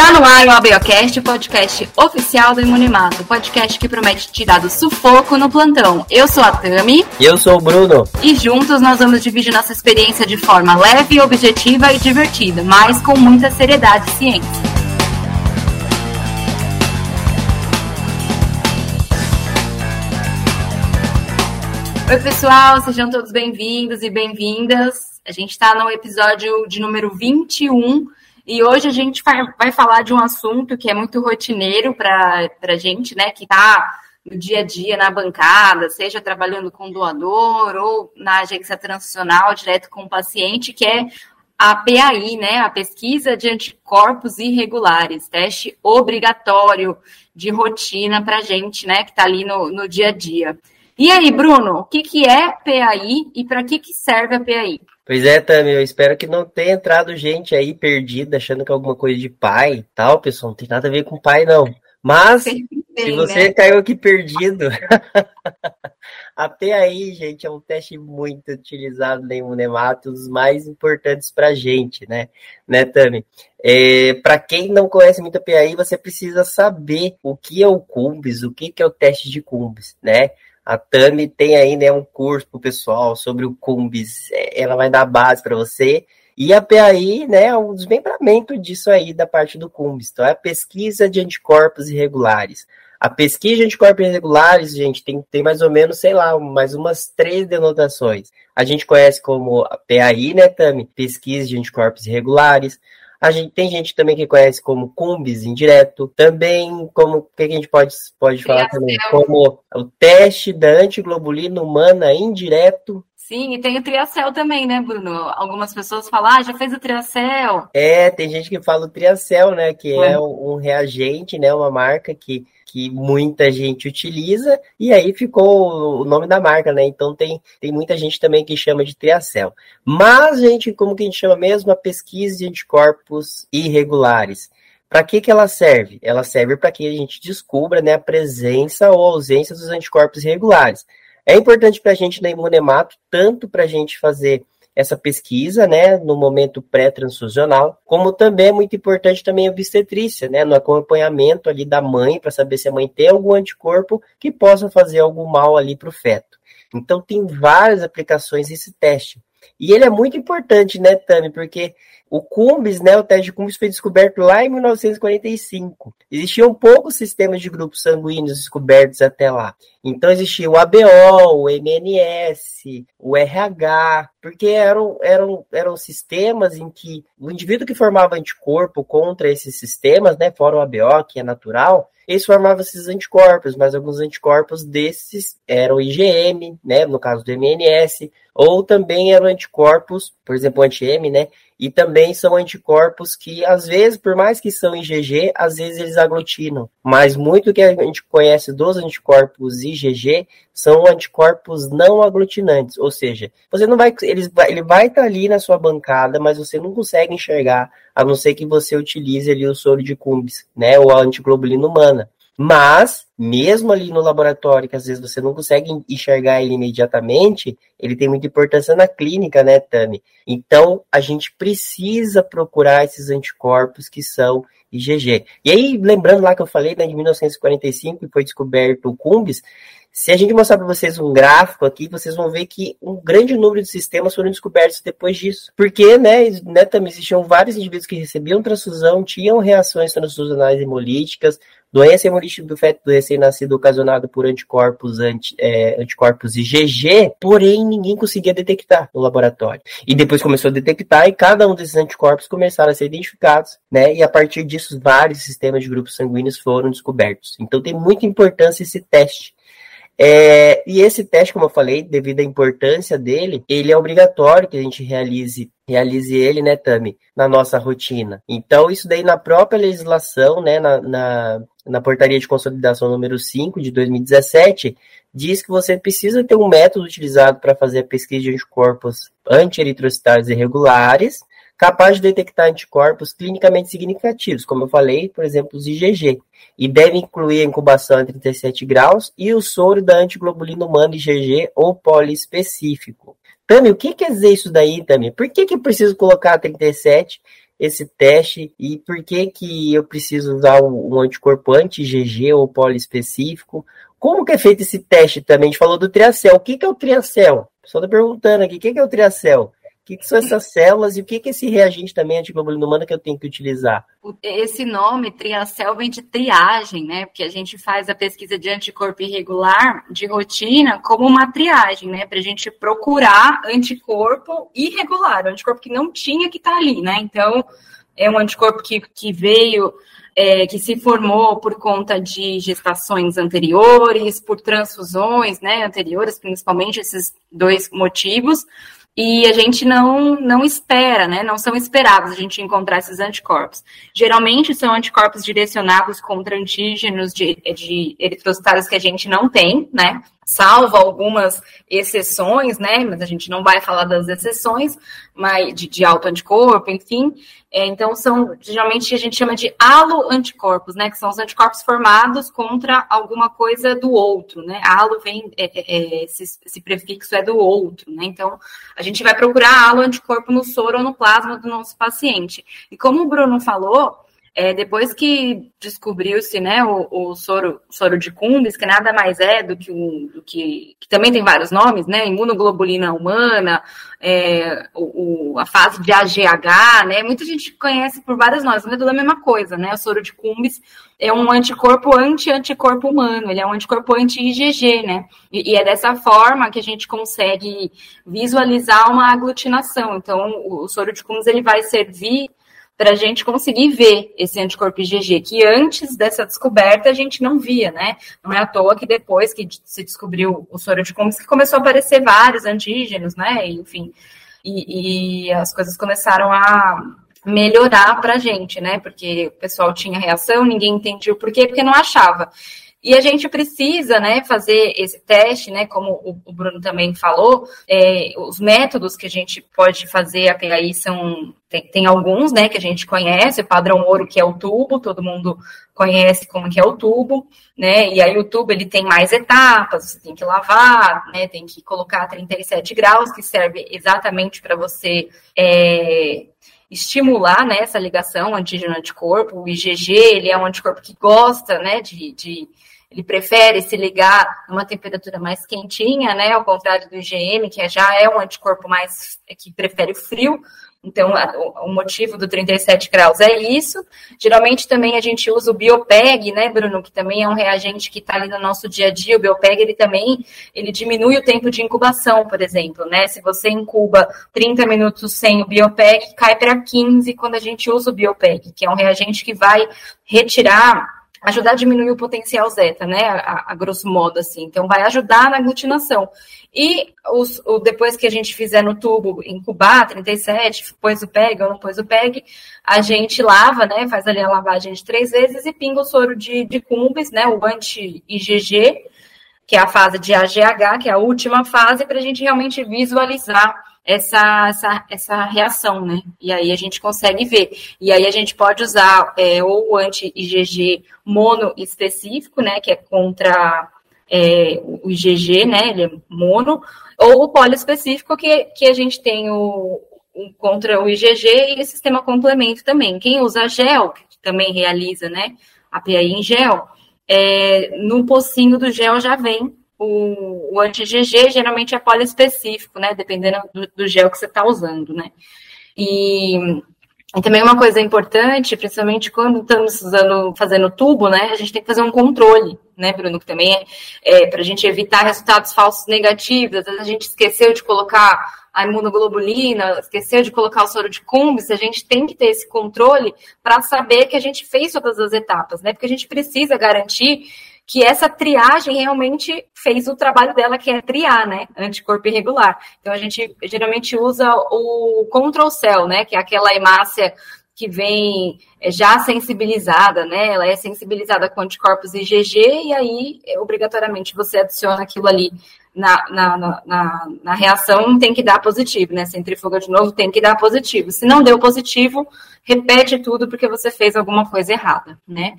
Está no ar o ABOcast, o podcast oficial do Imunimato, podcast que promete tirar do sufoco no plantão. Eu sou a Tami. E eu sou o Bruno. E juntos nós vamos dividir nossa experiência de forma leve, objetiva e divertida, mas com muita seriedade e ciência. Oi, pessoal, sejam todos bem-vindos e bem-vindas. A gente está no episódio de número 21 e hoje a gente vai falar de um assunto que é muito rotineiro para a gente, né, que está no dia a dia na bancada, seja trabalhando com doador ou na agência transicional, direto com o paciente, que é a PAI, né, a pesquisa de anticorpos irregulares, teste obrigatório de rotina para a gente, né, que está ali no, no dia a dia. E aí, Bruno, o que, que é PAI e para que, que serve a PAI? Pois é, Tami, eu espero que não tenha entrado gente aí perdida, achando que é alguma coisa de pai e tal, pessoal. Não tem nada a ver com pai, não. Mas, se você né? caiu aqui perdido, até aí, gente, é um teste muito utilizado em Imunemato, os mais importantes para a gente, né? Né, Tami? É, para quem não conhece muito a PAI, você precisa saber o que é o Cumbis, o que é o teste de Cumbis, né? A Tami tem aí né, um curso para o pessoal sobre o Cumbis, é, ela vai dar base para você. E a PAI né, é um desmembramento disso aí da parte do Cumbis. Então, é a pesquisa de anticorpos irregulares. A pesquisa de anticorpos irregulares, gente, tem, tem mais ou menos, sei lá, mais umas três denotações. A gente conhece como a PAI, né, Tami? Pesquisa de anticorpos irregulares. A gente tem gente também que conhece como cumbis indireto, também como o que a gente pode, pode falar também, como o teste da antiglobulina humana indireto. Sim, e tem o triacel também, né, Bruno? Algumas pessoas falam, ah, já fez o triacel. É, tem gente que fala o triacel, né, que é, é um reagente, né, uma marca que que muita gente utiliza, e aí ficou o nome da marca, né? Então tem, tem muita gente também que chama de triacel. Mas, gente, como que a gente chama mesmo? A pesquisa de anticorpos irregulares. Para que, que ela serve? Ela serve para que a gente descubra né, a presença ou ausência dos anticorpos irregulares. É importante para a gente na imunemato, tanto para a gente fazer essa pesquisa, né, no momento pré-transfusional, como também é muito importante também a obstetrícia, né, no acompanhamento ali da mãe, para saber se a mãe tem algum anticorpo que possa fazer algum mal ali para o feto. Então, tem várias aplicações esse teste. E ele é muito importante, né, Tami? Porque o Cumbis, né, o teste de Cumbis foi descoberto lá em 1945. Existiam poucos sistemas de grupos sanguíneos descobertos até lá. Então existia o ABO, o MNS, o RH, porque eram, eram, eram sistemas em que o indivíduo que formava anticorpo contra esses sistemas, né, fora o ABO, que é natural, eles formavam esses anticorpos, mas alguns anticorpos desses eram IgM, né, no caso do MNS, ou também eram anticorpos, por exemplo, anti-M, né, e também são anticorpos que, às vezes, por mais que são IgG, às vezes eles aglutinam. Mas muito que a gente conhece dos anticorpos IgG são anticorpos não aglutinantes, ou seja, você não vai, eles, ele vai estar ali na sua bancada, mas você não consegue enxergar, a não ser que você utilize ali o soro de Cumbis, né, ou a antiglobulina humana. Mas, mesmo ali no laboratório, que às vezes você não consegue enxergar ele imediatamente, ele tem muita importância na clínica, né, Tami? Então, a gente precisa procurar esses anticorpos que são IgG. E aí, lembrando lá que eu falei, né, de 1945, que foi descoberto o Cumbis, se a gente mostrar para vocês um gráfico aqui, vocês vão ver que um grande número de sistemas foram descobertos depois disso. Porque, né, né também existiam vários indivíduos que recebiam transfusão, tinham reações transfusionais hemolíticas, doença hemolítica do feto do recém-nascido ocasionado por anticorpos, anti, é, anticorpos IgG, porém ninguém conseguia detectar no laboratório. E depois começou a detectar e cada um desses anticorpos começaram a ser identificados, né? E a partir disso vários sistemas de grupos sanguíneos foram descobertos. Então tem muita importância esse teste é, e esse teste, como eu falei, devido à importância dele, ele é obrigatório que a gente realize realize ele, né, Tami, na nossa rotina. Então, isso daí na própria legislação, né, na, na, na portaria de consolidação número 5 de 2017, diz que você precisa ter um método utilizado para fazer a pesquisa de anticorpos anti-eritrocitários irregulares, capaz de detectar anticorpos clinicamente significativos, como eu falei, por exemplo, os IgG, e deve incluir a incubação a 37 graus e o soro da antiglobulina humana IgG ou poliespecífico. Tami, o que quer dizer isso daí, Tami? Por que, que eu preciso colocar 37 esse teste e por que que eu preciso usar um anticorpo anti-GG ou poliespecífico? Como que é feito esse teste também? A gente falou do triacel. O que, que é o triacel? O pessoal está perguntando aqui, o que, que é o triacel? Que, que são essas células e o que, que esse reagente também antiglobulina humana que eu tenho que utilizar? Esse nome, triacel, vem de triagem, né? Porque a gente faz a pesquisa de anticorpo irregular de rotina como uma triagem, né? Para a gente procurar anticorpo irregular, um anticorpo que não tinha que estar tá ali, né? Então, é um anticorpo que, que veio é, que se formou por conta de gestações anteriores, por transfusões né, anteriores, principalmente esses dois motivos, e a gente não, não espera, né? Não são esperados a gente encontrar esses anticorpos. Geralmente são anticorpos direcionados contra antígenos de, de eritrocitários que a gente não tem, né? Salvo algumas exceções, né? Mas a gente não vai falar das exceções, mas de, de alto anticorpo, enfim. É, então, são geralmente a gente chama de alo-anticorpos, né? Que são os anticorpos formados contra alguma coisa do outro, né? Alo vem, é, é, é esse, esse, prefixo é do outro, né? Então, a gente vai procurar alo-anticorpo no soro ou no plasma do nosso paciente. E como o Bruno falou, é, depois que descobriu-se né, o, o, soro, soro de Cumbis, que nada mais é do que um, do que, que também tem vários nomes, né? Imunoglobulina humana, é, o, o, a fase de AGH, né? Muita gente conhece por vários nomes, mas é tudo a mesma coisa, né? O soro de Cumbis é um anticorpo anti-anticorpo humano, ele é um anticorpo anti-IgG, né? E, e, é dessa forma que a gente consegue visualizar uma aglutinação. Então, o, o soro de Cumbis ele vai servir para a gente conseguir ver esse anticorpo IgG, que antes dessa descoberta a gente não via, né? Não é à toa que depois que se descobriu o soro de Cummings, que começou a aparecer vários antígenos, né? Enfim, e, e as coisas começaram a melhorar para a gente, né? Porque o pessoal tinha reação, ninguém entendia o porquê, porque não achava. E a gente precisa né, fazer esse teste, né, como o, Bruno também falou, é, os métodos que a gente pode fazer até aí são. Tem, tem, alguns né, que a gente conhece, o padrão ouro, que é o tubo, todo mundo conhece como que é o tubo, né? E aí o tubo ele tem mais etapas, você tem que lavar, né? Tem que colocar 37 graus, que serve exatamente para você. É, estimular né, essa ligação antígeno-anticorpo. O IgG ele é um anticorpo que gosta né, de, de ele prefere se ligar numa temperatura mais quentinha, né? Ao contrário do IgM, que já é um anticorpo mais que prefere frio. Então, a, o motivo do 37 graus é isso. Geralmente também a gente usa o Biopeg, né, Bruno, que também é um reagente que está ali no nosso dia a dia. O Biopeg, ele também ele diminui o tempo de incubação, por exemplo, né? Se você incuba 30 minutos sem o Biopeg, cai para 15 quando a gente usa o Biopeg, que é um reagente que vai retirar ajudar a diminuir o potencial zeta, né? A, a, grosso modo, assim. Então, vai ajudar na aglutinação. E os, o, depois que a gente fizer no tubo, incubar 37, pôs o PEG ou não pôs o PEG, a gente lava, né? Faz ali a lavagem de três vezes e pinga o soro de, de cumbis, né? O anti-IgG, que é a fase de AGH, que é a última fase, para a gente realmente visualizar essa, essa, essa reação, né? E aí a gente consegue ver. E aí a gente pode usar é, ou o anti-IgG mono específico, né? Que é contra é, o IgG, né? Ele é mono, ou o poliespecífico, que, que a gente tem o, o contra o IgG e o sistema complemento também. Quem usa gel, que também realiza, né? A em gel, é, no pocinho do gel já vem o, o anti-GG geralmente é poliespecífico, né? Dependendo do, do gel que você está usando, né? E, e, também uma coisa importante, principalmente quando estamos usando, fazendo tubo, né? A gente tem que fazer um controle, né, Bruno? Que também é, é para a gente evitar resultados falsos negativos. Às vezes a gente esqueceu de colocar a imunoglobulina, esqueceu de colocar o soro de Cumbis, a gente tem que ter esse controle para saber que a gente fez todas as etapas, né? Porque a gente precisa garantir que essa triagem realmente fez o trabalho dela, que é triar, né? Anticorpo irregular. Então, a gente geralmente usa o control cell, né? Que é aquela hemácia que vem é, já sensibilizada, né? Ela é sensibilizada com anticorpos IgG e aí, obrigatoriamente, você adiciona aquilo ali na, na, na, na, reação, tem que dar positivo, né? Centrifuga de novo, tem que dar positivo. Se não deu positivo, repete tudo porque você fez alguma coisa errada, né?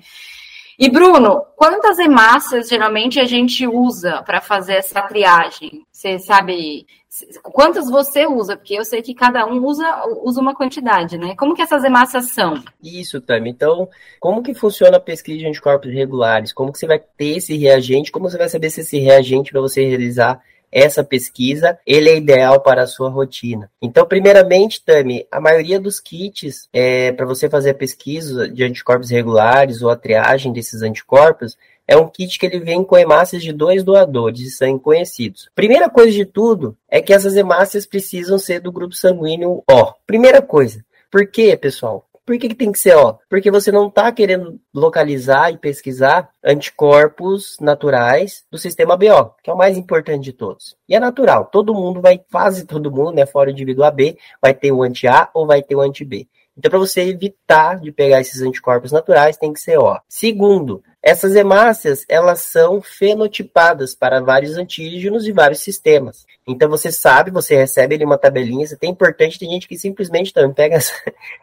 E Bruno, quantas hemácias geralmente a gente usa para fazer essa triagem? Você sabe quantas você usa? Porque eu sei que cada um usa, usa uma quantidade, né? Como que essas hemácias são? Isso, Tami. Então, como que funciona a pesquisa de anticorpos regulares? Como que você vai ter esse reagente? Como você vai saber se esse reagente para você realizar essa pesquisa, ele é ideal para a sua rotina. Então, primeiramente, Tami, a maioria dos kits é, para você fazer a pesquisa de anticorpos regulares ou a triagem desses anticorpos é um kit que ele vem com hemácias de dois doadores de sangue conhecidos. Primeira coisa de tudo é que essas hemácias precisam ser do grupo sanguíneo O. Primeira coisa. Por quê, pessoal? Por que, que tem que ser O? Porque você não está querendo localizar e pesquisar anticorpos naturais do sistema BO, que é o mais importante de todos. E é natural, todo mundo vai, quase todo mundo, né, fora o indivíduo AB, vai ter o anti-A ou vai ter o anti-B. Então, para você evitar de pegar esses anticorpos naturais, tem que ser O. Segundo, essas hemácias, elas são fenotipadas para vários antígenos e vários sistemas. Então você sabe, você recebe ali uma tabelinha, você tem importante, tem gente que simplesmente também pega essa,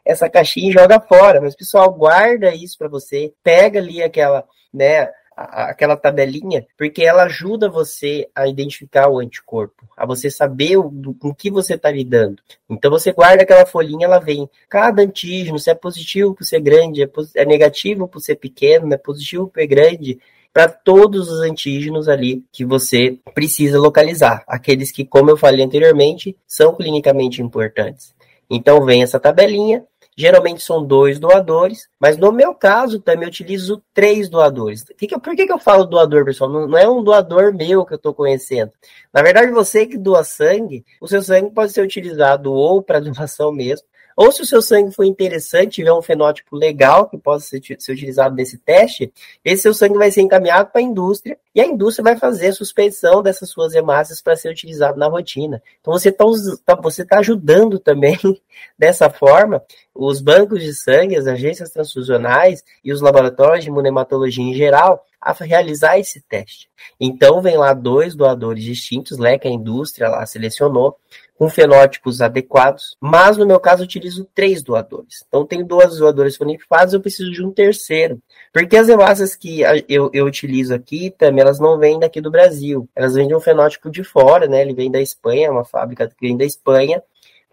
essa caixinha e joga fora, mas pessoal, guarda isso para você, pega ali aquela, né, aquela tabelinha, porque ela ajuda você a identificar o anticorpo, a você saber o, com que você está lidando. Então você guarda aquela folhinha, ela vem cada antígeno, se é positivo por ser grande, é, é negativo por ser pequeno, é positivo por ser grande, para todos os antígenos ali que você precisa localizar, aqueles que, como eu falei anteriormente, são clinicamente importantes. Então vem essa tabelinha, Geralmente são dois doadores, mas no meu caso também eu utilizo três doadores. Que que, por que, que eu falo doador, pessoal? Não, não é um doador meu que eu estou conhecendo. Na verdade, você que doa sangue, o seu sangue pode ser utilizado ou para doação mesmo, ou se o seu sangue for interessante, tiver um fenótipo legal que possa ser, ser utilizado nesse teste, esse seu sangue vai ser encaminhado para a indústria e a indústria vai fazer a suspensão dessas suas hemácias para ser utilizado na rotina. Então você está tá, você tá ajudando também dessa forma os bancos de sangue, as agências transfusionais e os laboratórios de imunematologia em geral a realizar esse teste. Então vem lá dois doadores distintos, né, que a indústria lá selecionou, com fenótipos adequados, mas no meu caso utilizo três doadores. Então tenho dois doadores fenotipados, eu preciso de um terceiro. Porque as hemácias que eu, eu utilizo aqui também, elas não vêm daqui do Brasil. Elas vêm de um fenótipo de fora, né? Ele vem da Espanha, uma fábrica que vem da Espanha.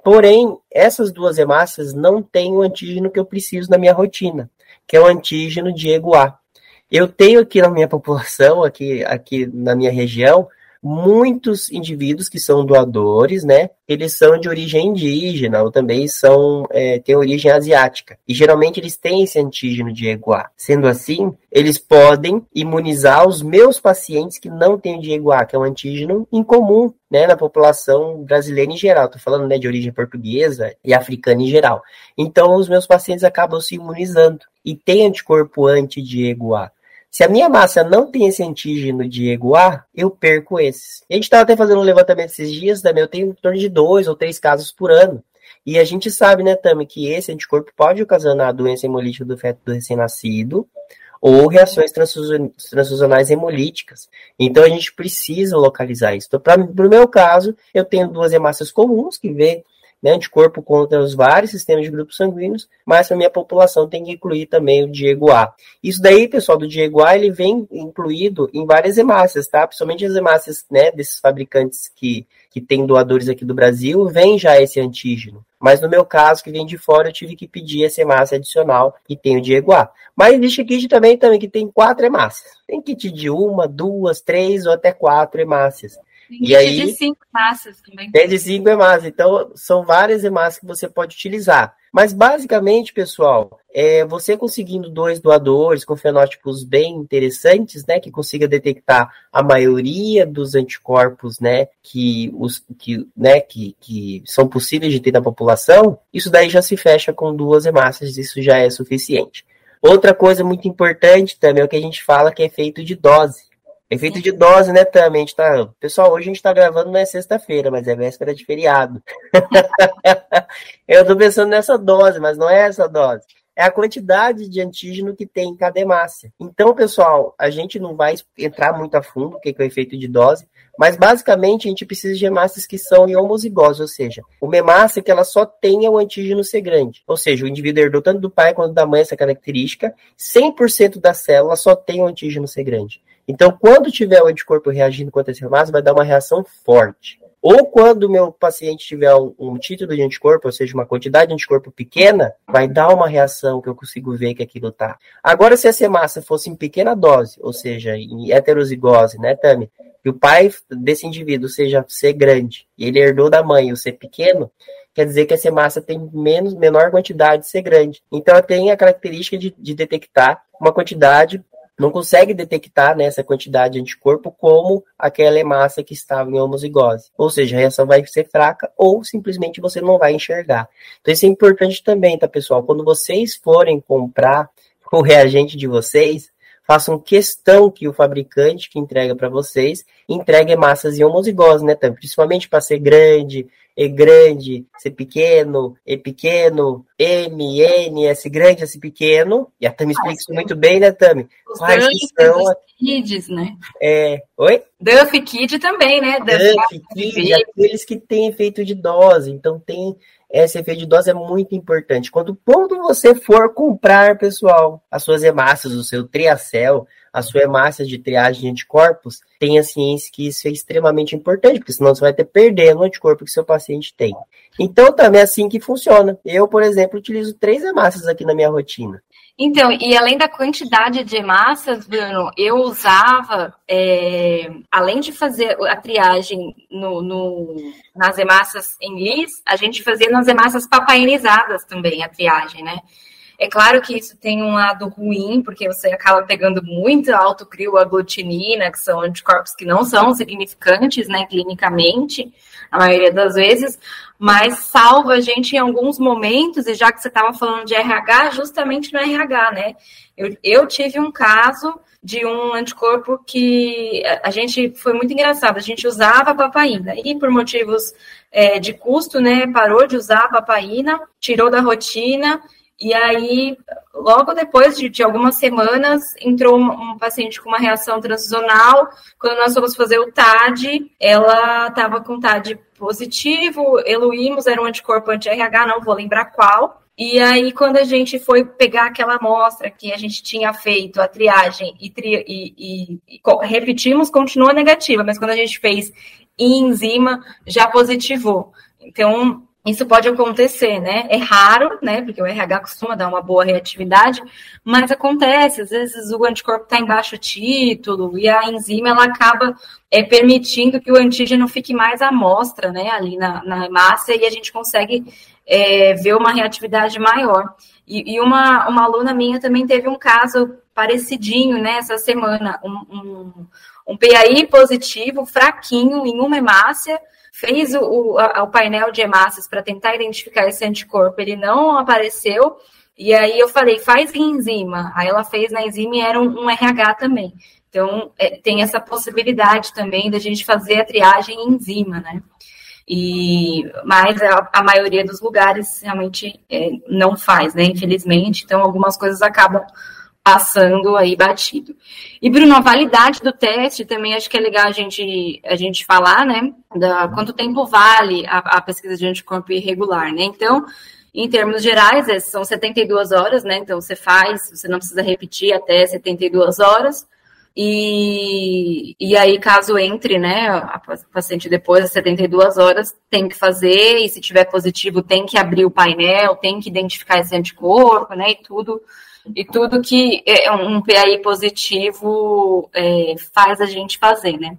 Porém, essas duas hemácias não têm o antígeno que eu preciso na minha rotina, que é o antígeno Diego A. Eu tenho aqui na minha população, aqui, aqui na minha região, muitos indivíduos que são doadores, né? Eles são de origem indígena ou também são é, têm origem asiática. E geralmente eles têm esse antígeno de EGUA. Sendo assim, eles podem imunizar os meus pacientes que não têm de EGUA, que é um antígeno incomum né, na população brasileira em geral. Estou falando né, de origem portuguesa e africana em geral. Então, os meus pacientes acabam se imunizando e têm anticorpo anti-Diego A. Se a minha massa não tem esse antígeno de EGUA, eu perco esses. A gente estava até fazendo um levantamento esses dias, também eu tenho em torno de dois ou três casos por ano. E a gente sabe, né, Tami, que esse anticorpo pode ocasionar doença hemolítica do feto do recém-nascido ou reações transfusionais hemolíticas. Então a gente precisa localizar isso. Então, para o meu caso, eu tenho duas hemácias comuns que vê né, anticorpo contra os vários sistemas de grupos sanguíneos, mas a minha população tem que incluir também o Diego A. Isso daí, pessoal, do Diego A, ele vem incluído em várias hemácias, tá? Principalmente as hemácias, né, desses fabricantes que, que tem doadores aqui do Brasil, vem já esse antígeno. Mas no meu caso, que vem de fora, eu tive que pedir essa hemácia adicional e tem o Diego A. Mas existe kit também, também que tem quatro hemácias. Tem kit de uma, duas, três ou até quatro hemácias. E aí, de cinco hemácias também. Tem de cinco hemácias. Então, são várias hemácias que você pode utilizar. Mas, basicamente, pessoal, é você conseguindo dois doadores com fenótipos bem interessantes, né, que consiga detectar a maioria dos anticorpos, né, que, os, que, né, que, que são possíveis de ter na população, isso daí já se fecha com duas hemácias, isso já é suficiente. Outra coisa muito importante também é o que a gente fala que é efeito de dose. Efeito de dose, né, também. tá... Pessoal, hoje a gente tá gravando não é sexta-feira, mas é véspera de feriado. eu tô pensando nessa dose, mas não é essa dose. é a quantidade de antígeno que tem em cada hemácia. Então, pessoal, a gente não vai entrar muito a fundo o que é o efeito de dose, mas basicamente a gente precisa de hemácias que são em homozigose, ou seja, uma hemácia que ela só tenha o antígeno ser grande. Ou seja, o indivíduo herdou tanto do pai quanto da mãe essa característica, 100% da célula só tem o antígeno ser grande. Então, quando tiver o anticorpo reagindo contra esse hemácia, vai dar uma reação forte. Ou quando o meu paciente tiver um, um, título de anticorpo, ou seja, uma quantidade de anticorpo pequena, vai dar uma reação que eu consigo ver que aquilo tá. Agora, se essa massa fosse em pequena dose, ou seja, em heterozigose, né, Tami? E o pai desse indivíduo seja ser grande e ele herdou da mãe o ser pequeno, quer dizer que essa massa tem menos, menor quantidade de ser grande. Então, ela tem a característica de, de detectar uma quantidade não consegue detectar nessa né, quantidade de anticorpo como aquela hemácia que estava em homozigose. Ou seja, a reação vai ser fraca ou simplesmente você não vai enxergar. Então isso é importante também, tá, pessoal? Quando vocês forem comprar o reagente de vocês, façam questão que o fabricante que entrega para vocês entregue massas em homozigose, né? Principalmente para ser grande, E grande, C pequeno, E pequeno, M, N, S grande, S pequeno. E a Tami explica isso muito bem, né, Tami? Os Quais são... Kids, né? É... Oi? Duff Kid também, né? Duff, Duff Kid, aqueles que têm efeito de dose. Então tem esse efeito de dose é muito importante. Quando, quando você for comprar, pessoal, as suas hemácias, o seu triacel, a sua hemácia de triagem de anticorpos, tenha ciência que isso é extremamente importante, porque senão você vai ter perdendo o anticorpo que seu paciente tem. Então, também é assim que funciona. Eu, por exemplo, utilizo três hemácias aqui na minha rotina. Então, e além da quantidade de massas, Bruno, eu usava, é, além de fazer a triagem no, no, nas hemácias em lis, a gente fazia nas hemácias papainizadas também a triagem, né? É claro que isso tem um lado ruim, porque você acaba pegando muito autocrioaglutinina, que são anticorpos que não são significantes, né, clinicamente, a maioria das vezes, mas salva a gente em alguns momentos, e já que você estava falando de RH, justamente no RH, né? Eu, eu tive um caso de um anticorpo que a gente foi muito engraçado, a gente usava a papaina, e por motivos é, de custo, né, parou de usar a papaina, tirou da rotina e aí, logo depois de, de algumas semanas, entrou um, um, paciente com uma reação transicional. Quando nós fomos fazer o TAD, ela estava com TAD positivo, eluímos, era um anticorpo anti-RH, não vou lembrar qual. E aí, quando a gente foi pegar aquela amostra que a gente tinha feito, a triagem, e, tri, e, e, e repetimos, continua negativa, mas quando a gente fez enzima, já positivou. Então, isso pode acontecer, né? É raro, né? Porque o RH costuma dar uma boa reatividade, mas acontece. Às vezes o anticorpo está em baixo título e a enzima ela acaba é, permitindo que o antígeno fique mais à mostra, né? Ali na, na hemácia e a gente consegue é, ver uma reatividade maior. E, e, uma, uma aluna minha também teve um caso parecidinho, né? Essa semana, um, um, um PAI positivo, fraquinho, em uma hemácia fez o, o, a, o painel de hemácias para tentar identificar esse anticorpo, ele não apareceu. E aí eu falei, faz enzima. Aí ela fez na enzima e era um, um RH também. Então, é, tem essa possibilidade também da gente fazer a triagem em enzima, né? E, mas a, a maioria dos lugares realmente é, não faz, né? Infelizmente. Então, algumas coisas acabam passando aí batido. E, Bruno, a validade do teste também acho que é legal a gente, a gente falar, né? Da, quanto tempo vale a, a pesquisa de anticorpo irregular, né? Então, em termos gerais, é, são 72 horas, né? Então, você faz, você não precisa repetir até 72 horas. E, e aí, caso entre, né, a paciente depois das 72 horas, tem que fazer, e se tiver positivo, tem que abrir o painel, tem que identificar esse anticorpo, né, e tudo e tudo que é um PAI positivo é, faz a gente fazer, né?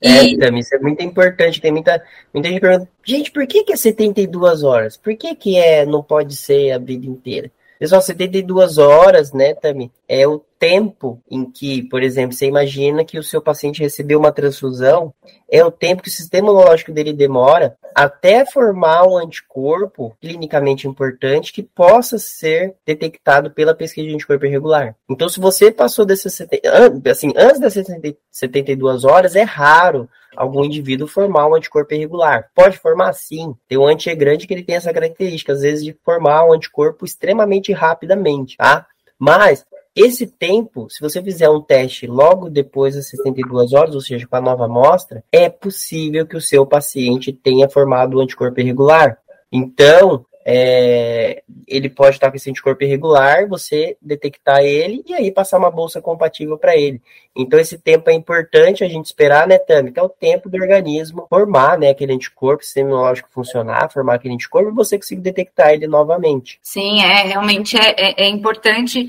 É, e... Tami, isso é muito importante. Tem muita, muita gente perguntando, gente, por que, que é 72 horas? Por que, que é, não pode ser a vida inteira? Pessoal, 72 horas, né, Tami, é o tempo em que, por exemplo, você imagina que o seu paciente recebeu uma transfusão, é o tempo que o sistema imunológico dele demora até formar um anticorpo clinicamente importante que possa ser detectado pela pesquisa de anticorpo irregular. Então, se você passou desses assim, antes dessas 72 horas, é raro algum indivíduo formar um anticorpo irregular. Pode formar sim. Tem um anti grande que ele tem essa característica, às vezes, de formar um anticorpo extremamente rapidamente, tá? Mas esse tempo, se você fizer um teste logo depois das 72 horas, ou seja, com a nova amostra, é possível que o seu paciente tenha formado o anticorpo irregular. Então, é, ele pode estar com esse anticorpo irregular, você detectar ele e aí passar uma bolsa compatível para ele. Então, esse tempo é importante a gente esperar, né, Tami? Que é o tempo do organismo formar né, aquele anticorpo, sistema imunológico funcionar, formar aquele anticorpo e você conseguir detectar ele novamente. Sim, é realmente é, é, é importante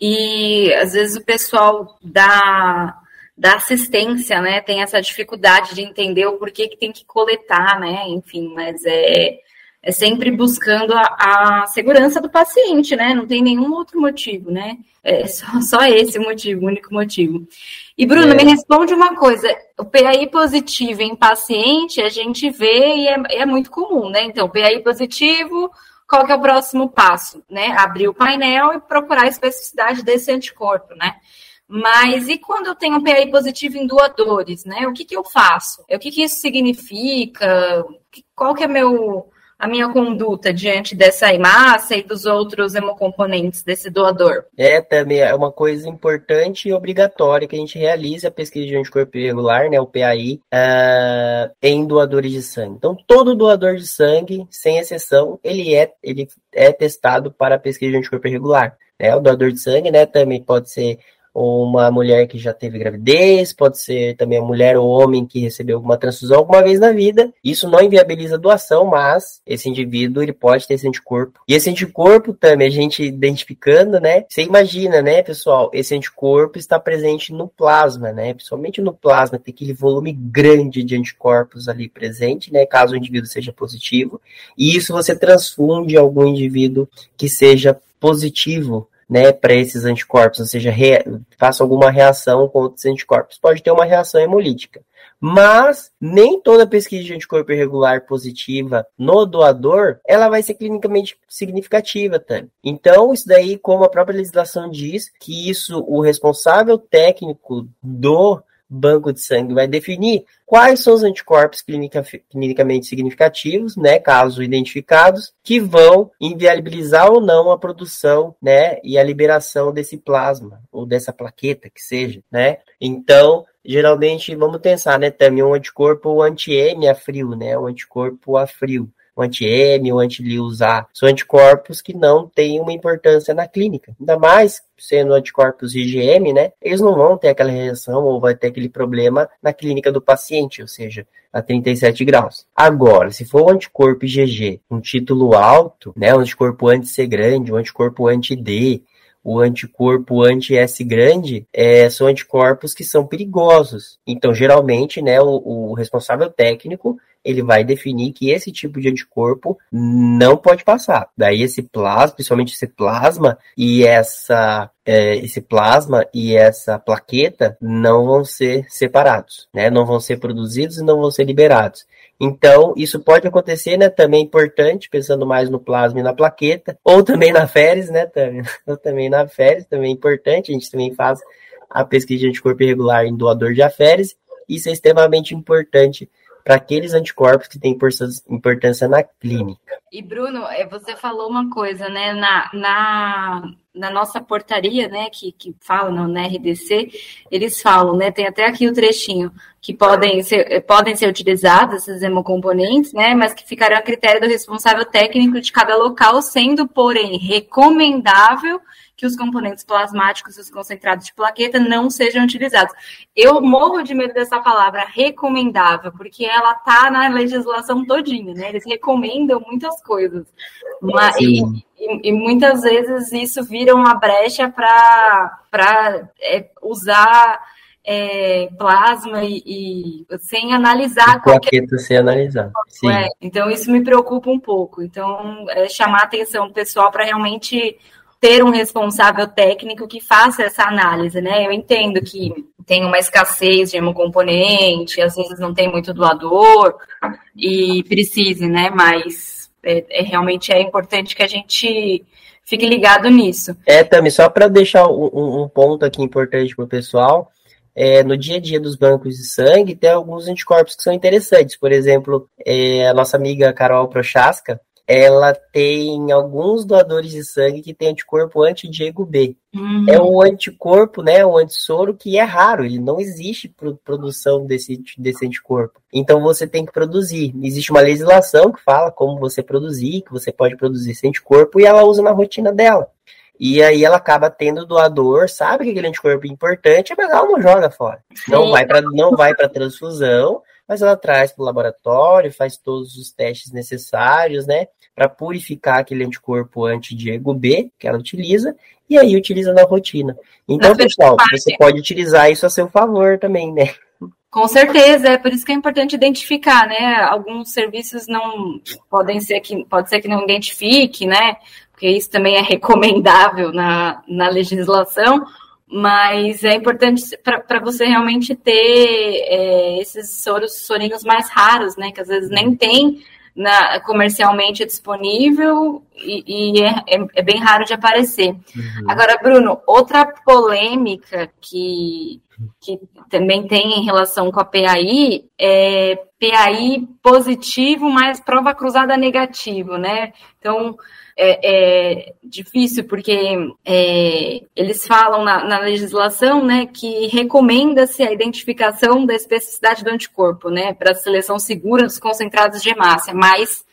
e às vezes o pessoal da da assistência, né, tem essa dificuldade de entender o porquê que tem que coletar, né, enfim, mas é, é sempre buscando a, a, segurança do paciente, né? Não tem nenhum outro motivo, né? É só, só esse motivo, o único motivo. E, Bruno, é. me responde uma coisa: o PAI positivo em paciente a gente vê e é, é muito comum, né? Então, PAI positivo, qual que é o próximo passo? Né? Abrir o painel e procurar a especificidade desse anticorpo, né? Mas e quando eu tenho um PAI positivo em doadores, né? O que, que eu faço? O que, que isso significa? Qual que é meu a minha conduta diante dessa hemácia e dos outros hemocomponentes desse doador? É, também é uma coisa importante e obrigatória que a gente realize a pesquisa de anticorpo irregular, né, o PAI, uh, ah, em doadores de sangue. Então, todo doador de sangue, sem exceção, ele é, ele é testado para a pesquisa de anticorpo irregular. Né? O doador de sangue, né, também pode ser uma mulher que já teve gravidez, pode ser também a mulher ou homem que recebeu alguma transfusão alguma vez na vida. Isso não inviabiliza a doação, mas esse indivíduo ele pode ter esse anticorpo. E esse anticorpo também, a gente identificando, né? Você imagina, né, pessoal, esse anticorpo está presente no plasma, né? Principalmente no plasma, tem aquele volume grande de anticorpos ali presente, né? Caso o indivíduo seja positivo. E isso você transfunde algum indivíduo que seja positivo né, para esses anticorpos, ou seja, re, faça alguma reação com outros anticorpos. Pode ter uma reação hemolítica. Mas nem toda pesquisa de anticorpo irregular positiva no doador, ela vai ser clinicamente significativa, tá? Então, isso daí, como a própria legislação diz, que isso o responsável técnico do banco de sangue vai definir quais são os anticorpos clinica, clinicamente significativos, né, caso identificados, que vão inviabilizar ou não a produção, né, e a liberação desse plasma ou dessa plaqueta que seja, né? Então, geralmente vamos pensar, né, também um anticorpo anti-M a frio, né, um anticorpo a frio o anti-M, o anti-LIUSA, são anticorpos que não têm uma importância na clínica. Ainda mais sendo anticorpos IgM, né? Eles não vão ter aquela reação ou vai ter aquele problema na clínica do paciente, ou seja, a 37 graus. Agora, se for um anticorpo IgG, um título alto, né, um anticorpo anti-C grande, um anticorpo anti-D, o anticorpo anti-S grande é, são anticorpos que são perigosos. Então, geralmente, né, o, o responsável técnico ele vai definir que esse tipo de anticorpo não pode passar. Daí esse plasma, principalmente esse plasma e essa é, esse plasma e essa plaqueta não vão ser separados, né? Não vão ser produzidos e não vão ser liberados. Então, isso pode acontecer, né? Também é importante, pensando mais no plasma e na plaqueta, ou também na feres, né, também, ou também na feres, também é importante, a gente também faz a pesquisa de anticorpo irregular em doador de aféres, isso é extremamente importante para aqueles anticorpos que têm importância na clínica. E Bruno, é, você falou uma coisa, né? Na, na, na nossa portaria, né, que, que fala no, na RDC, eles falam, né? Tem até aqui o trechinho que podem ser, podem ser utilizados esses hemocomponentes, né? Mas que ficarão a critério do responsável técnico de cada local, sendo, porém, recomendável que os componentes plasmáticos e os concentrados de plaqueta não sejam utilizados. Eu morro de medo dessa palavra recomendável, porque ela tá na legislação todinha, né? Eles recomendam muitas coisas. Mas, e, e, muitas vezes isso vira uma brecha para é, usar é, plasma e, e, sem analisar qualquer sem analisar. É, então isso me preocupa um pouco. Então é chamar a atenção do pessoal para realmente ter um responsável técnico que faça essa análise, né? Eu entendo que tem uma escassez de hemocomponente, às vezes não tem muito doador e precise, né? Mas é, é realmente é importante que a gente fique ligado nisso. É, Tami, só para deixar um, um, ponto aqui importante para o pessoal, é, no dia a dia dos bancos de sangue tem alguns anticorpos que são interessantes. Por exemplo, é, a nossa amiga Carol Prochaska, ela tem alguns doadores de sangue que tem anticorpo anti-Diego B. Uhum. É um anticorpo, né, um antissoro que é raro, ele não existe produção desse, desse anticorpo. Então você tem que produzir. Existe uma legislação que fala como você produzir, que você pode produzir esse anticorpo e ela usa na rotina dela. E aí ela acaba tendo doador, sabe que aquele anticorpo é importante, mas ela não joga fora. Não vai para não vai para transfusão, mas ela traz para o laboratório, faz todos os testes necessários, né, para purificar aquele anticorpo anti-Diego B que ela utiliza, e aí utiliza na rotina. Então, pessoal, você pode utilizar isso a seu favor também, né? Com certeza, é por isso que é importante identificar, né? Alguns serviços não podem ser que pode ser que não identifique, né? Porque isso também é recomendável na, na legislação, mas é importante para você realmente ter é, esses soros, sorinhos mais raros, né? Que às vezes nem tem na, comercialmente disponível e, e é, é, é, bem raro de aparecer. Uhum. Agora, Bruno, outra polêmica que, que também tem em relação com a PAI é PAI positivo mais prova cruzada negativo, né? Então, é, é difícil porque é, eles falam na, na, legislação, né, que recomenda-se a identificação da especificidade do anticorpo, né, para a seleção segura dos concentrados de hemácia, mas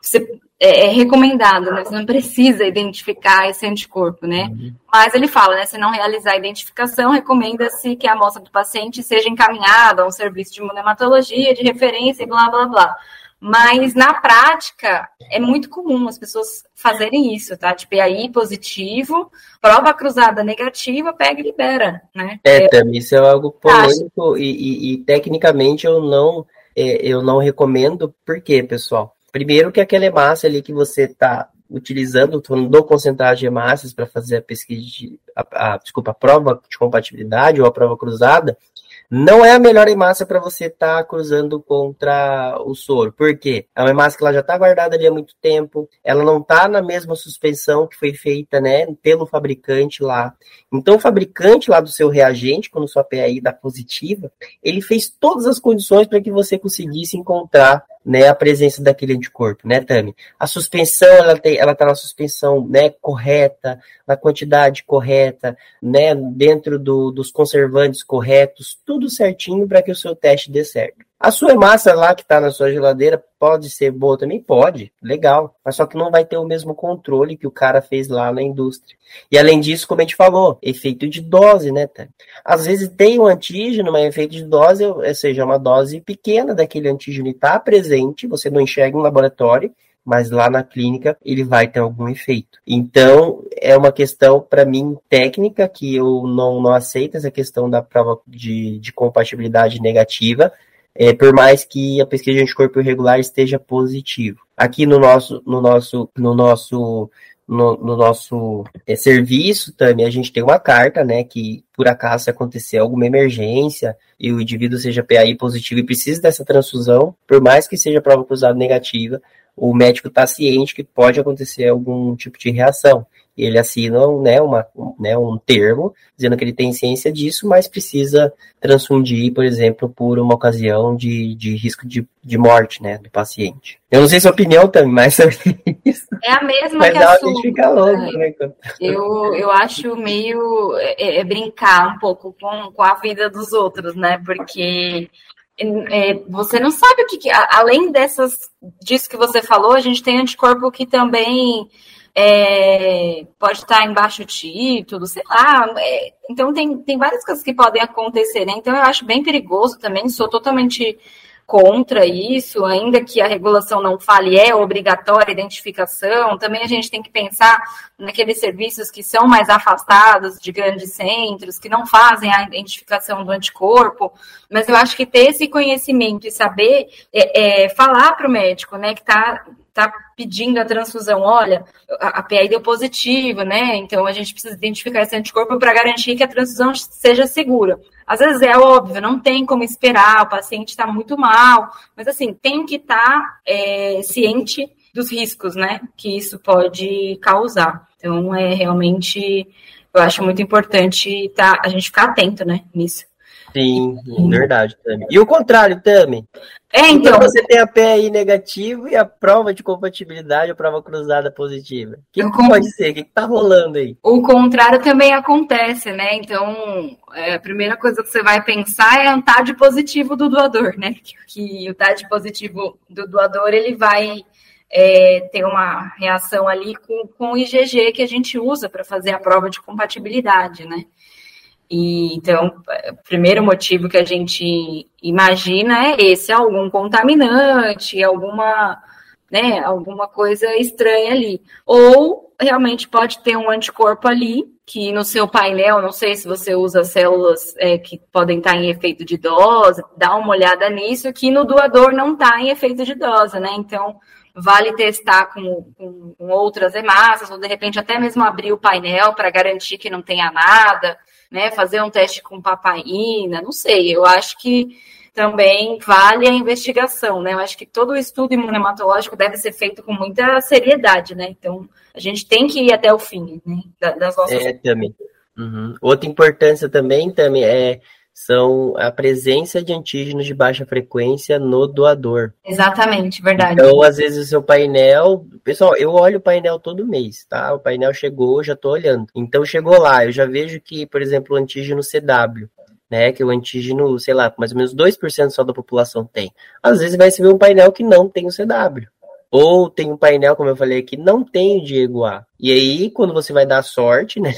você, é, é, recomendado, né, você não precisa identificar esse anticorpo, né, uhum. mas ele fala, né, se não realizar a identificação, recomenda-se que a amostra do paciente seja encaminhada a um serviço de imunematologia, de referência e blá, blá, blá. Mas na prática é muito comum as pessoas fazerem isso, tá? Tipo, aí positivo, prova cruzada negativa, pega e libera, né? É, também isso é algo polêmico e, e, e, tecnicamente eu não é, eu não recomendo, por quê, pessoal? Primeiro que aquela hemácia ali que você está utilizando do concentrado de hemácias para fazer a pesquisa de, a, a, desculpa, a prova de compatibilidade ou a prova cruzada, não é a melhor hemácia para você estar tá cruzando contra o soro. Por quê? É uma hemácia que ela já está guardada ali há muito tempo, ela não está na mesma suspensão que foi feita, né, pelo fabricante lá. Então, o fabricante lá do seu reagente, quando sua PAI dá positiva, ele fez todas as condições para que você conseguisse encontrar né, a presença daquele anticorpo, né, Tami? A suspensão, ela tem, ela tá na suspensão, né, correta, na quantidade correta, né, dentro do, dos conservantes corretos, tudo certinho para que o seu teste dê certo. A sua massa lá que está na sua geladeira pode ser boa também? Pode, legal. Mas só que não vai ter o mesmo controle que o cara fez lá na indústria. E além disso, como a gente falou, efeito de dose, né, Tami? Às vezes tem um antígeno, mas efeito de dose, ou seja, uma dose pequena daquele antígeno está presente, você não enxerga em laboratório, mas lá na clínica ele vai ter algum efeito. Então, é uma questão, para mim, técnica, que eu não, não aceito essa questão da prova de, de compatibilidade negativa, é, por mais que a pesquisa de anticorpo irregular esteja positivo. Aqui no nosso, no nosso, no nosso no, no, nosso é, serviço também a gente tem uma carta, né, que por acaso se acontecer alguma emergência e o indivíduo seja PAI positivo e precisa dessa transfusão, por mais que seja prova cruzada negativa, o médico está ciente que pode acontecer algum tipo de reação. E ele assina né, uma, né, um termo dizendo que ele tem ciência disso, mas precisa transfundir, por exemplo, por uma ocasião de, de risco de, de morte né, do paciente. Eu não sei sua opinião também, mas sobre isso. É a mesma mas que a sua. Fica longe, né? eu, eu acho meio é, é, brincar um pouco com, com a vida dos outros, né? Porque é, você não sabe o que, que, além dessas disso que você falou, a gente tem anticorpo que também é, pode estar embaixo título, sei lá. É, então tem, tem várias coisas que podem acontecer, né? Então eu acho bem perigoso também, sou totalmente contra isso, ainda que a regulação não fale, é obrigatória a identificação, também a gente tem que pensar naqueles serviços que são mais afastados de grandes centros, que não fazem a identificação do anticorpo, mas eu acho que ter esse conhecimento e saber é, é, falar para o médico, né, que está está pedindo a transfusão, olha, a, a PI deu positivo, né? Então a gente precisa identificar esse anticorpo para garantir que a transfusão seja segura. Às vezes é óbvio, não tem como esperar, o paciente está muito mal, mas assim, tem que estar tá, é, ciente dos riscos, né, que isso pode causar. Então, é realmente, eu acho muito importante tá, a gente ficar atento, né, nisso. Sim, verdade, Tami. E o contrário, Tami? É, então. então você tem a PI negativo e a prova de compatibilidade, a prova cruzada positiva. O que, que pode ser? O que, está rolando aí? O contrário também acontece, né? Então, é, a primeira coisa que você vai pensar é o TAD positivo do doador, né? Que, que o TAD positivo do doador ele vai é, ter uma reação ali com, com o IgG que a gente usa para fazer a prova de compatibilidade, né? E, então, o primeiro motivo que a gente imagina é esse, algum contaminante, alguma, né, alguma coisa estranha ali. Ou realmente pode ter um anticorpo ali, que no seu painel, não sei se você usa células é, que podem estar em efeito de dose, dá uma olhada nisso, que no doador não está em efeito de dose, né? Então, vale testar com, com, com outras hemácias, ou de repente até mesmo abrir o painel para garantir que não tenha nada né? Fazer um teste com papaina, não sei. Eu acho que também vale a investigação, né? Eu acho que todo o estudo imunematológico deve ser feito com muita seriedade, né? Então, a gente tem que ir até o fim, né? Das nossas. É, também. Uhum. Outra importância também, também é são a presença de antígenos de baixa frequência no doador. Exatamente, verdade. Então, às vezes, o seu painel. Pessoal, eu olho o painel todo mês, tá? O painel chegou, já tô olhando. Então, chegou lá, eu já vejo que, por exemplo, o antígeno CW. Né, que o antígeno, sei lá, mais ou menos 2% só da população tem. Às vezes vai se ver um painel que não tem o CW. Ou tem um painel, como eu falei aqui, não tem o Diego A. E aí, quando você vai dar sorte, né?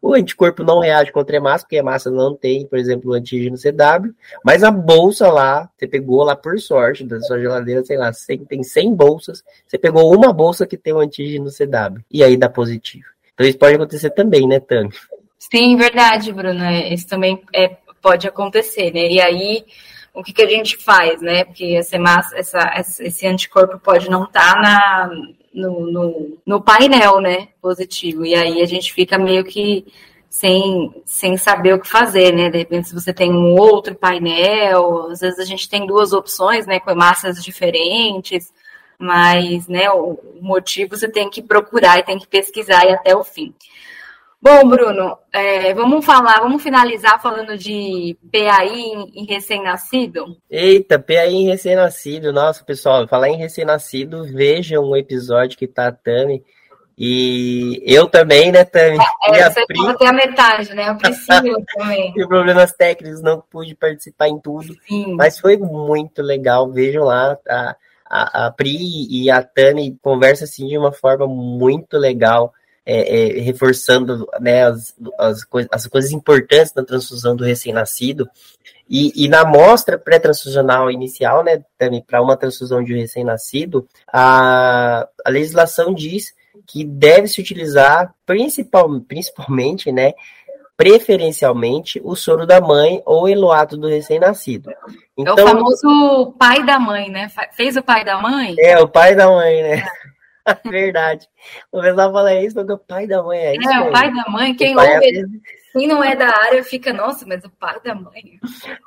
O anticorpo não reage contra a hemácia, porque a hemácia não tem, por exemplo, o antígeno CW, mas a bolsa lá, você pegou lá por sorte, da sua geladeira, sei lá, tem 100 bolsas, você pegou uma bolsa que tem o antígeno CW, e aí dá positivo. Então isso pode acontecer também, né, Tami? Sim, verdade, Bruno. É, isso também é, pode acontecer, né? E aí, o que, que a gente faz, né? Porque essa massa, essa, esse anticorpo pode não estar tá na, no, no, no painel, né, positivo. E aí a gente fica meio que sem, sem saber o que fazer, né? De repente, se você tem um outro painel, às vezes a gente tem duas opções, né, com massas diferentes, mas, né, o motivo você tem que procurar e tem que pesquisar e até o fim. Bom, Bruno, é, vamos falar, vamos finalizar falando de PAI em, recém-nascido? Eita, PAI em recém-nascido. Nossa, pessoal, falar em recém-nascido, vejam um episódio que tá a Tami. E eu também, né, Tami? É, é você Pri... até a metade, né? Eu preciso também. Tive problemas técnicos, não pude participar em tudo. Sim. Mas foi muito legal. Vejam lá, a, a, a Pri e a Tami conversam assim de uma forma muito legal é, é, reforçando né, as, as, coisas, as coisas importantes da transfusão do recém-nascido. E, e, na amostra pré-transfusional inicial, né, para uma transfusão de recém-nascido, a, a legislação diz que deve se utilizar principal, principalmente, né, preferencialmente o soro da mãe ou eloato do recém-nascido. Então, é o então famoso pai da mãe, né? Fez o pai da mãe? É, o pai da mãe, né? É. Verdade. O pessoal fala isso, porque o pai da mãe é isso. É, o pai da mãe, quem ouve, é... quem não é da área fica, nossa, mas o pai da mãe.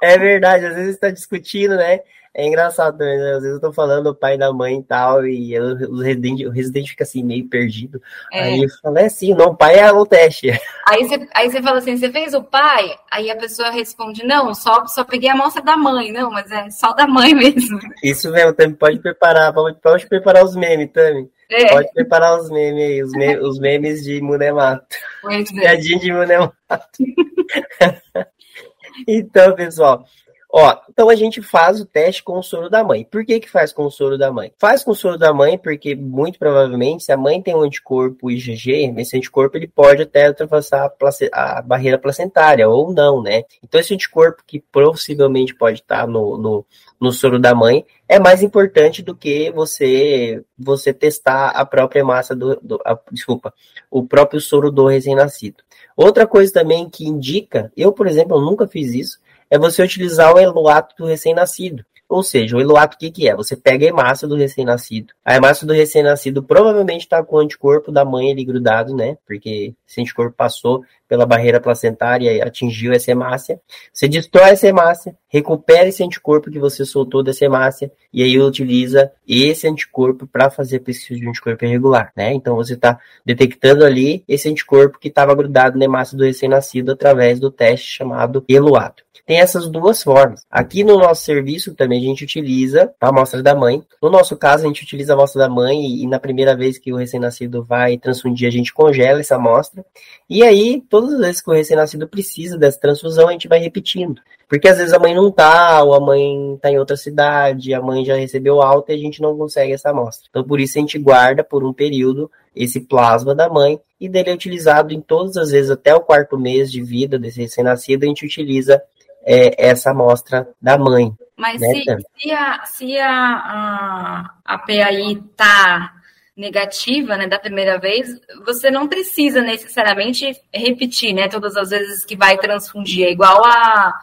É verdade, às vezes está discutindo, né? É engraçado, né? Às vezes eu tô falando o pai da mãe e tal, e eu, o, residente, o residente fica assim, meio perdido. É. Aí eu falo, é sim, não, o pai é o teste. Aí você, aí você fala assim, você fez o pai? Aí a pessoa responde, não, só, só peguei a amostra da mãe. Não, mas é só da mãe mesmo. Isso mesmo, Tami, pode preparar, pode, pode preparar os memes, Tami. É. Pode preparar os memes aí, os, me os memes de Munemato. Pois é. Piadinha de Munemato. então, pessoal, Ó, então a gente faz o teste com o soro da mãe. Por que que faz com o soro da mãe? Faz com o soro da mãe porque, muito provavelmente, se a mãe tem um anticorpo IgG, esse anticorpo ele pode até ultrapassar a, a barreira placentária, ou não, né? Então esse anticorpo que possivelmente pode estar no, no, no soro da mãe é mais importante do que você você testar a própria massa do, do a, desculpa, o próprio soro do recém-nascido. Outra coisa também que indica, eu, por exemplo, nunca fiz isso, é você utilizar o eloato do recém-nascido. Ou seja, o Eluato o que, que é? Você pega a hemácia do recém-nascido. A hemácia do recém-nascido provavelmente está com o anticorpo da mãe ali grudado, né? Porque esse anticorpo passou pela barreira placentária e atingiu essa hemácia. Você destrói essa hemácia, recupera esse anticorpo que você soltou dessa hemácia e aí utiliza esse anticorpo para fazer pesquisa de anticorpo irregular, né? Então você está detectando ali esse anticorpo que estava grudado na hemácia do recém-nascido através do teste chamado ELUATO tem essas duas formas. Aqui no nosso serviço também a gente utiliza a amostra da mãe. No nosso caso, a gente utiliza a amostra da mãe e, e na primeira vez que o recém-nascido vai transfundir, a gente congela essa amostra. E aí, todas as vezes que o recém-nascido precisa dessa transfusão, a gente vai repetindo. Porque às vezes a mãe não tá, ou a mãe tá em outra cidade, a mãe já recebeu alta e a gente não consegue essa amostra. Então, por isso a gente guarda por um período esse plasma da mãe e dele é utilizado em todas as vezes até o quarto mês de vida desse recém-nascido, a gente utiliza é, essa amostra da mãe. Mas né, se, se, a, se a, a, a PAI está negativa, né, da primeira vez, você não precisa necessariamente repetir, né, todas as vezes que vai transfundir, é igual a,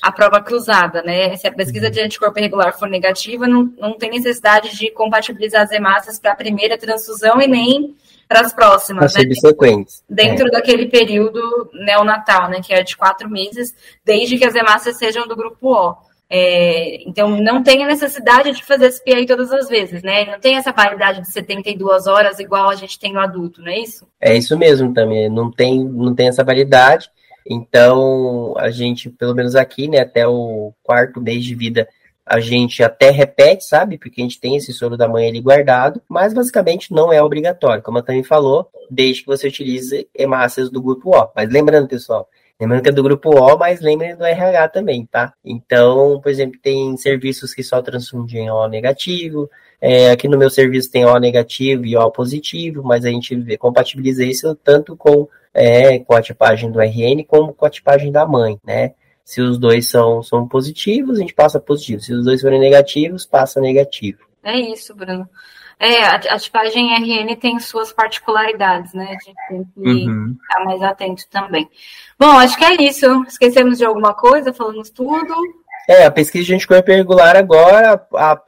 a prova cruzada, né, se a pesquisa de anticorpo regular for negativa, não, não tem necessidade de compatibilizar as hemácias para a primeira transfusão e nem para as próximas, né? subsequentes. Dentro é. daquele período neonatal, né, que é de quatro meses, desde que as hemácias sejam do grupo O. É, então, não tem a necessidade de fazer esse PI todas as vezes, né? Não tem essa validade de 72 horas igual a gente tem no adulto, não é isso? É isso mesmo também. Não tem, não tem essa validade. Então, a gente, pelo menos aqui, né, até o quarto mês de vida, a gente até repete, sabe? Porque a gente tem esse soro da mãe ali guardado, mas basicamente não é obrigatório, como a Tami falou, desde que você utilize hemácias do grupo O. Mas lembrando, pessoal, lembrando que é do grupo O, mas lembrem do RH também, tá? Então, por exemplo, tem serviços que só transfundem O negativo, é, aqui no meu serviço tem O negativo e O positivo, mas a gente vê, compatibiliza isso tanto com, é, com a tipagem do RN como com a tipagem da mãe, né? Se os dois são, são positivos, a gente passa positivo. Se os dois forem negativos, passa negativo. É isso, Bruno. É, a, a tipagem RN tem suas particularidades, né? A gente tem que uhum. estar mais atento também. Bom, acho que é isso. Esquecemos de alguma coisa? Falamos tudo. É, a pesquisa de anticorpo irregular agora, a, a,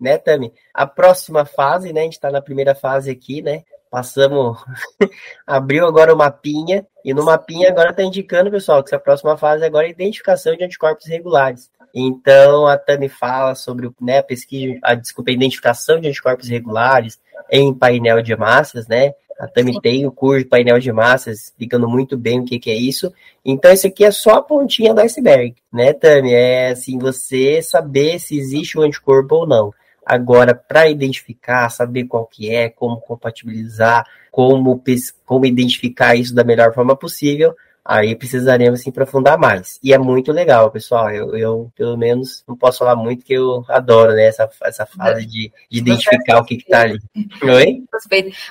né, Tami? A próxima fase, né? A gente está na primeira fase aqui, né? Passamos, abriu agora o mapinha, e no mapinha agora está indicando, pessoal, que a próxima fase agora é identificação de anticorpos regulares. Então, a Tami fala sobre né, a pesquisa, a, desculpa, a identificação de anticorpos regulares em painel de massas, né? A Tami tem o curso de painel de massas, explicando muito bem o que, que é isso. Então, isso aqui é só a pontinha do iceberg, né, Tami? É assim, você saber se existe um anticorpo ou não. Agora, para identificar, saber qual que é, como compatibilizar, como, como identificar isso da melhor forma possível, aí precisaremos se aprofundar mais. E é muito legal, pessoal. Eu, eu, pelo menos, não posso falar muito, que eu adoro né, essa, essa fase de, de identificar o que está ali. Oi?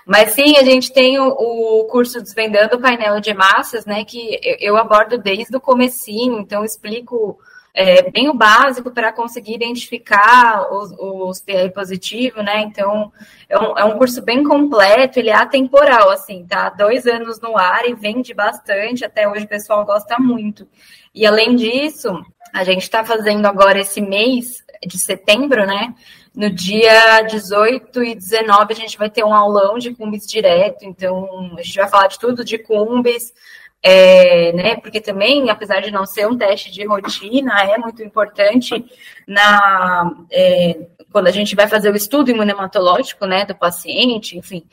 Mas sim, a gente tem o, o, curso Desvendando o Painel de Massas, né? Que eu, eu abordo desde o comecinho, então explico é, bem o básico para conseguir identificar os, os PI positivo, né? Então, é um, é um, curso bem completo, ele é atemporal, assim, tá? Dois anos no ar e vende bastante, até hoje o pessoal gosta muito. E além disso, a gente está fazendo agora esse mês de setembro, né? No dia 18 e 19 a gente vai ter um aulão de cumbis direto, então a gente vai falar de tudo de cumbis, é, né, porque também, apesar de não ser um teste de rotina, é muito importante na, é, quando a gente vai fazer o estudo imunematológico né, do paciente, enfim.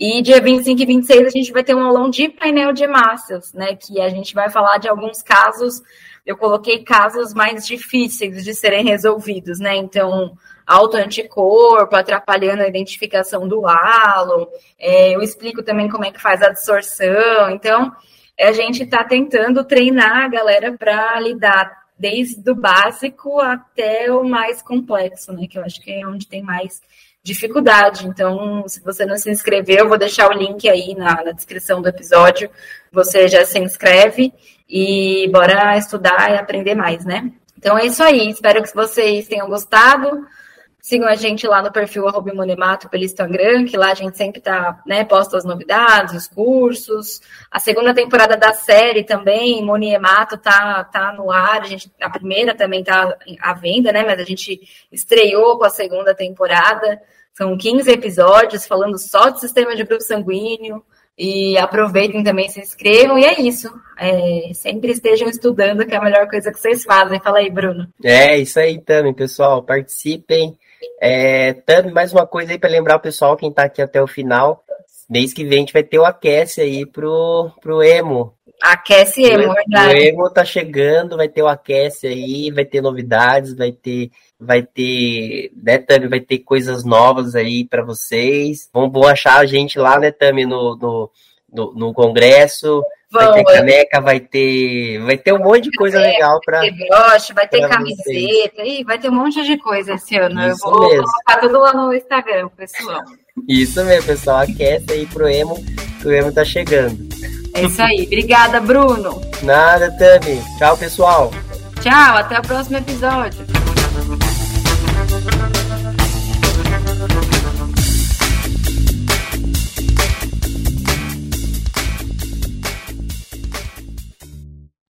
E dia 25 e 26 a gente vai ter um aulão de painel de hemácias, né? Que a gente vai falar de alguns casos, eu coloquei casos mais difíceis de serem resolvidos, né? Então, autoanticorpo, atrapalhando a identificação do halo, é, eu explico também como é que faz a absorção. Então, a gente está tentando treinar a galera para lidar desde o básico até o mais complexo, né? Que eu acho que é onde tem mais dificuldade. Então, se você não se inscreveu, eu vou deixar o link aí na, na descrição do episódio. Você já se inscreve e bora estudar e aprender mais, né? Então é isso aí. Espero que vocês tenham gostado. Sigam a gente lá no perfil Monemato pelo Instagram, que lá a gente sempre tá, né, posta as novidades, os cursos. A segunda temporada da série também, Moniemato, tá, tá no ar. A, gente, a primeira também tá à venda, né? Mas a gente estreou com a segunda temporada. São 15 episódios falando só do sistema de grupo sanguíneo. E aproveitem também, se inscrevam, e é isso. É, sempre estejam estudando, que é a melhor coisa que vocês fazem. Fala aí, Bruno. É, isso aí também, pessoal. Participem. É, Tami, mais uma coisa aí para lembrar o pessoal, quem está aqui até o final. Mês que vem a gente vai ter o Aquece aí pro, pro Emo. Aquece Emo, verdade. O Emo tá chegando, vai ter o Aquece aí, vai ter novidades, vai ter, vai ter, né, Tami, vai ter coisas novas aí para vocês. Vão, vão achar a gente lá, né, Tami, no, no, no, no congresso. Vai ter caneca, vai ter, vai ter um monte de coisa caneca, legal para. Vai ter broche, vai ter camiseta, e vai ter um monte de coisa esse ano. Isso Eu vou mesmo. colocar tudo lá no Instagram, pessoal. Isso mesmo, pessoal. Aquece aí pro Emo, que o Emo tá chegando. É isso aí. Obrigada, Bruno. Nada, Tami. Tchau, pessoal. Tchau, até o próximo episódio.